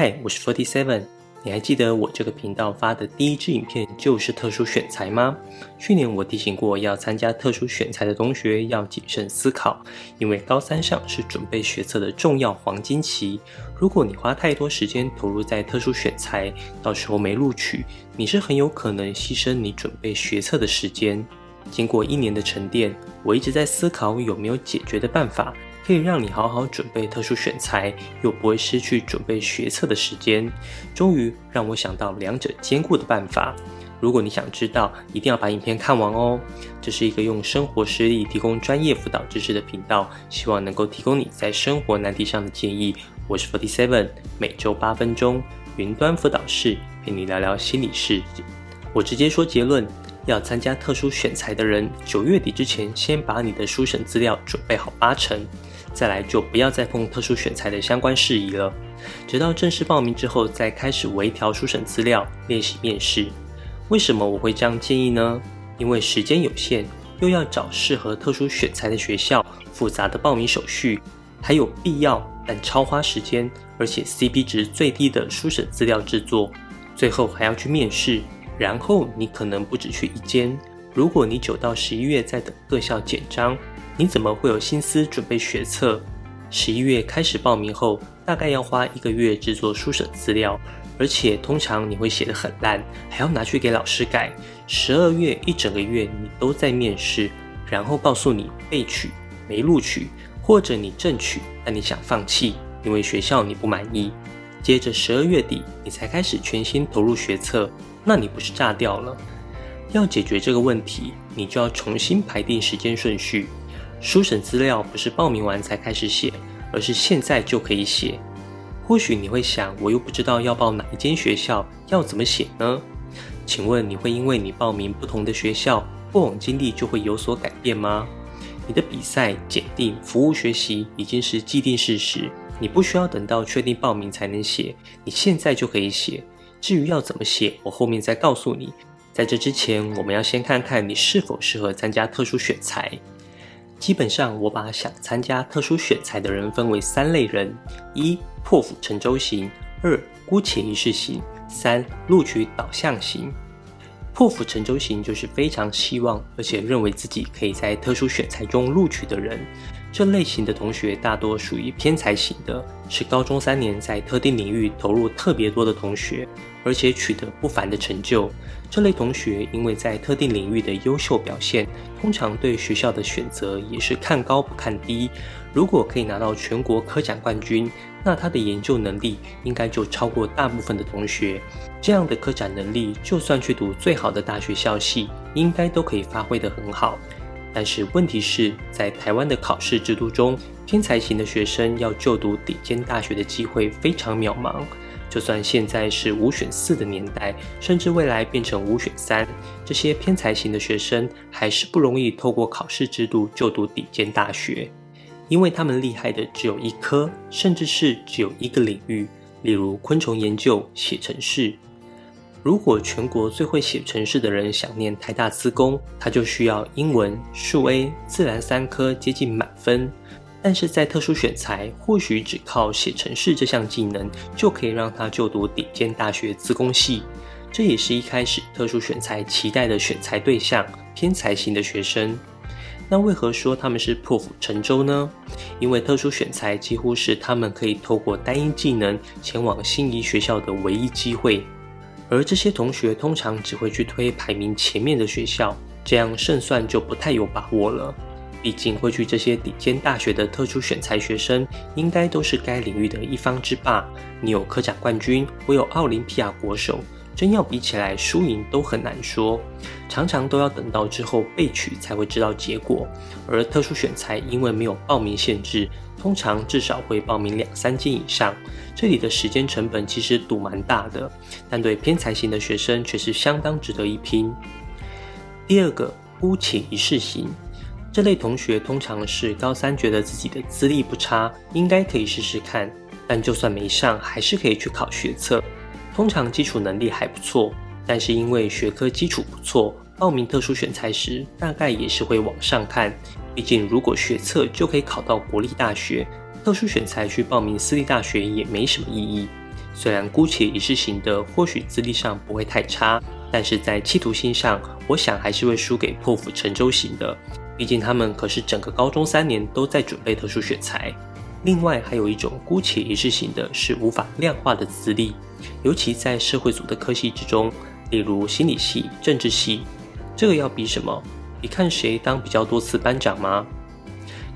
嗨，我是 Forty Seven。你还记得我这个频道发的第一支影片就是特殊选材吗？去年我提醒过，要参加特殊选材的同学要谨慎思考，因为高三上是准备学测的重要黄金期。如果你花太多时间投入在特殊选材，到时候没录取，你是很有可能牺牲你准备学测的时间。经过一年的沉淀，我一直在思考有没有解决的办法。可以让你好好准备特殊选材，又不会失去准备学测的时间。终于让我想到两者兼顾的办法。如果你想知道，一定要把影片看完哦。这是一个用生活实例提供专业辅导知识的频道，希望能够提供你在生活难题上的建议。我是 Forty Seven，每周八分钟云端辅导室陪你聊聊心理事。我直接说结论。要参加特殊选材的人，九月底之前先把你的书审资料准备好八成，再来就不要再碰特殊选材的相关事宜了。直到正式报名之后，再开始微调书审资料，练习面试。为什么我会这样建议呢？因为时间有限，又要找适合特殊选材的学校，复杂的报名手续，还有必要但超花时间，而且 CP 值最低的书审资料制作，最后还要去面试。然后你可能不止去一间。如果你九到十一月在等各校简章，你怎么会有心思准备学测？十一月开始报名后，大概要花一个月制作书审资料，而且通常你会写得很烂，还要拿去给老师改。十二月一整个月你都在面试，然后告诉你被取、没录取，或者你正取，但你想放弃，因为学校你不满意。接着十二月底，你才开始全心投入学测。那你不是炸掉了？要解决这个问题，你就要重新排定时间顺序。书审资料不是报名完才开始写，而是现在就可以写。或许你会想，我又不知道要报哪一间学校，要怎么写呢？请问你会因为你报名不同的学校，过往经历就会有所改变吗？你的比赛、检定、服务学习已经是既定事实，你不需要等到确定报名才能写，你现在就可以写。至于要怎么写，我后面再告诉你。在这之前，我们要先看看你是否适合参加特殊选材。基本上，我把想参加特殊选材的人分为三类人：一、破釜沉舟型；二、姑且一试型；三、录取导向型。破釜沉舟型就是非常希望，而且认为自己可以在特殊选材中录取的人。这类型的同学大多属于偏才型的，是高中三年在特定领域投入特别多的同学，而且取得不凡的成就。这类同学因为在特定领域的优秀表现，通常对学校的选择也是看高不看低。如果可以拿到全国科展冠军，那他的研究能力应该就超过大部分的同学。这样的科展能力，就算去读最好的大学校系，应该都可以发挥得很好。但是问题是在台湾的考试制度中，天才型的学生要就读顶尖大学的机会非常渺茫。就算现在是五选四的年代，甚至未来变成五选三，这些偏才型的学生还是不容易透过考试制度就读顶尖大学，因为他们厉害的只有一科，甚至是只有一个领域，例如昆虫研究、写程式。如果全国最会写程式的人想念台大资工，他就需要英文、数 A、自然三科接近满分。但是在特殊选材，或许只靠写程式这项技能就可以让他就读顶尖大学资工系。这也是一开始特殊选材期待的选材对象——偏才型的学生。那为何说他们是破釜沉舟呢？因为特殊选材几乎是他们可以透过单一技能前往心仪学校的唯一机会。而这些同学通常只会去推排名前面的学校，这样胜算就不太有把握了。毕竟会去这些顶尖大学的特殊选材学生，应该都是该领域的一方之霸。你有科展冠军，我有奥林匹亚国手，真要比起来，输赢都很难说。常常都要等到之后被取才会知道结果。而特殊选材因为没有报名限制。通常至少会报名两三间以上，这里的时间成本其实赌蛮大的，但对偏才型的学生却是相当值得一拼。第二个，姑且一试型，这类同学通常是高三觉得自己的资历不差，应该可以试试看，但就算没上，还是可以去考学测。通常基础能力还不错，但是因为学科基础不错。报名特殊选材时，大概也是会往上看。毕竟，如果学测就可以考到国立大学，特殊选材去报名私立大学也没什么意义。虽然姑且一试型的或许资历上不会太差，但是在企图心上，我想还是会输给破釜沉舟型的。毕竟他们可是整个高中三年都在准备特殊选材。另外还有一种姑且一试型的，是无法量化的资历，尤其在社会组的科系之中，例如心理系、政治系，这个要比什么？比看谁当比较多次班长吗？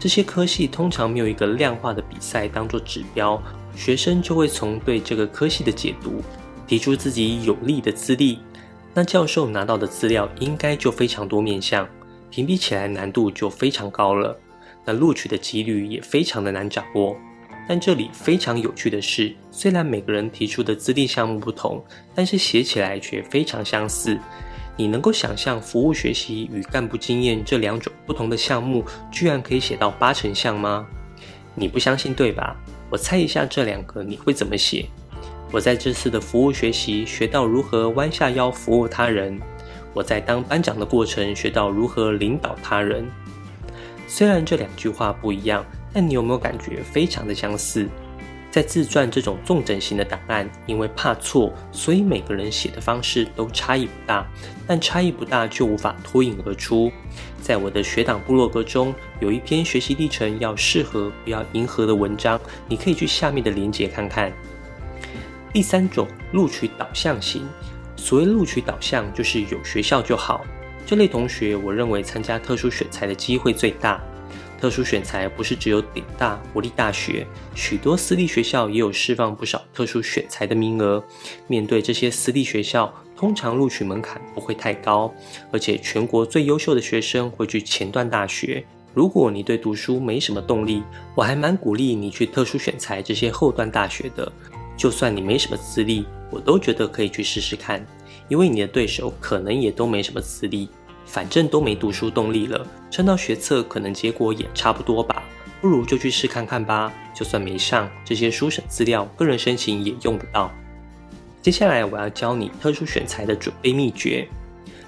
这些科系通常没有一个量化的比赛当做指标，学生就会从对这个科系的解读，提出自己有利的资历，那教授拿到的资料应该就非常多面向，评比起来难度就非常高了。那录取的几率也非常的难掌握，但这里非常有趣的是，虽然每个人提出的资历项目不同，但是写起来却非常相似。你能够想象服务学习与干部经验这两种不同的项目，居然可以写到八成像吗？你不相信对吧？我猜一下这两个你会怎么写？我在这次的服务学习学到如何弯下腰服务他人，我在当班长的过程学到如何领导他人。虽然这两句话不一样，但你有没有感觉非常的相似？在自传这种重整型的档案，因为怕错，所以每个人写的方式都差异不大，但差异不大就无法脱颖而出。在我的学党部落格中，有一篇学习历程要适合不要迎合的文章，你可以去下面的链接看看。第三种录取导向型，所谓录取导向，就是有学校就好。这类同学，我认为参加特殊选材的机会最大。特殊选材不是只有顶大、国立大学，许多私立学校也有释放不少特殊选材的名额。面对这些私立学校，通常录取门槛不会太高，而且全国最优秀的学生会去前段大学。如果你对读书没什么动力，我还蛮鼓励你去特殊选材这些后段大学的。就算你没什么资历，我都觉得可以去试试看。因为你的对手可能也都没什么资历，反正都没读书动力了，撑到学测可能结果也差不多吧，不如就去试看看吧。就算没上，这些书审资料、个人申请也用得到。接下来我要教你特殊选材的准备秘诀。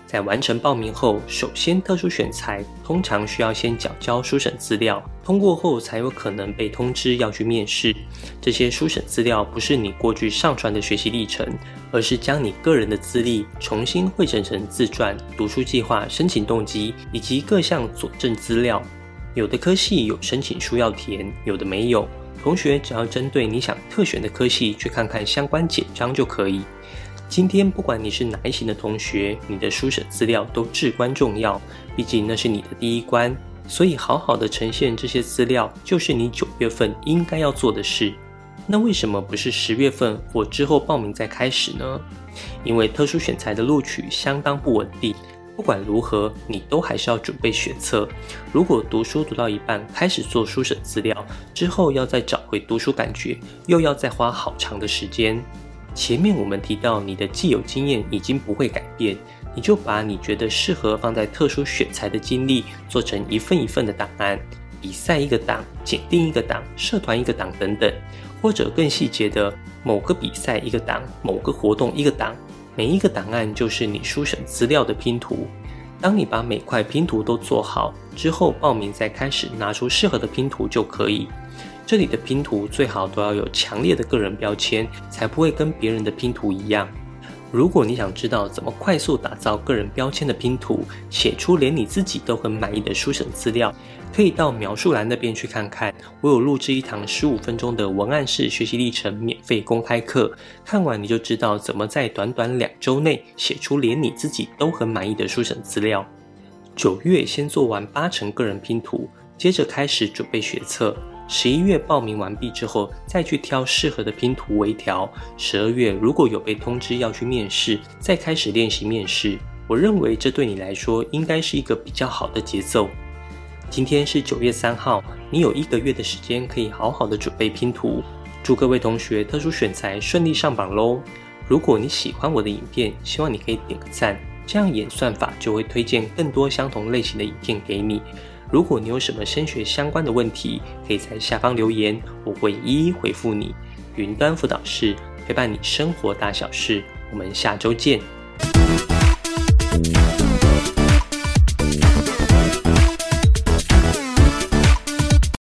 在完成报名后，首先特殊选材通常需要先缴交书审资料，通过后才有可能被通知要去面试。这些书审资料不是你过去上传的学习历程，而是将你个人的资历重新汇整成自传、读书计划、申请动机以及各项佐证资料。有的科系有申请书要填，有的没有。同学只要针对你想特选的科系去看看相关简章就可以。今天不管你是哪一型的同学，你的书审资料都至关重要，毕竟那是你的第一关。所以好好的呈现这些资料，就是你九月份应该要做的事。那为什么不是十月份或之后报名再开始呢？因为特殊选材的录取相当不稳定，不管如何，你都还是要准备学测。如果读书读到一半开始做书审资料，之后要再找回读书感觉，又要再花好长的时间。前面我们提到，你的既有经验已经不会改变，你就把你觉得适合放在特殊选材的经历做成一份一份的档案，比赛一个档，检定一个档，社团一个档等等，或者更细节的，某个比赛一个档，某个活动一个档，每一个档案就是你书审资料的拼图。当你把每块拼图都做好之后，报名再开始拿出适合的拼图就可以。这里的拼图最好都要有强烈的个人标签，才不会跟别人的拼图一样。如果你想知道怎么快速打造个人标签的拼图，写出连你自己都很满意的书审资料，可以到描述栏那边去看看。我有录制一堂十五分钟的文案式学习历程免费公开课，看完你就知道怎么在短短两周内写出连你自己都很满意的书审资料。九月先做完八成个人拼图，接着开始准备学测。十一月报名完毕之后，再去挑适合的拼图微调。十二月如果有被通知要去面试，再开始练习面试。我认为这对你来说应该是一个比较好的节奏。今天是九月三号，你有一个月的时间可以好好的准备拼图。祝各位同学特殊选材顺利上榜喽！如果你喜欢我的影片，希望你可以点个赞，这样演算法就会推荐更多相同类型的影片给你。如果你有什么升学相关的问题，可以在下方留言，我会一一回复你。云端辅导室陪伴你生活大小事，我们下周见。